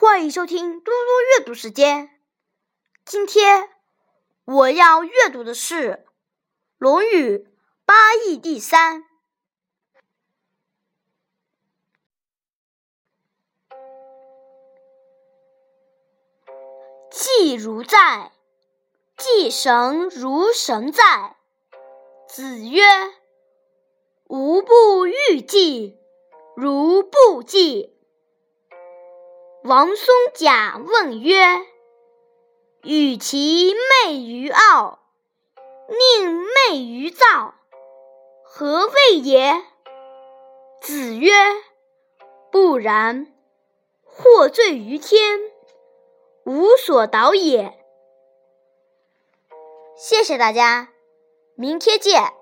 欢迎收听嘟嘟阅读时间。今天我要阅读的是《论语·八佾第三》。祭如在，祭神如神在。子曰：“吾不欲祭，如不祭。”王孙贾问曰：“与其媚于傲，宁媚于躁，何谓也？”子曰：“不然，获罪于天，无所导也。”谢谢大家，明天见。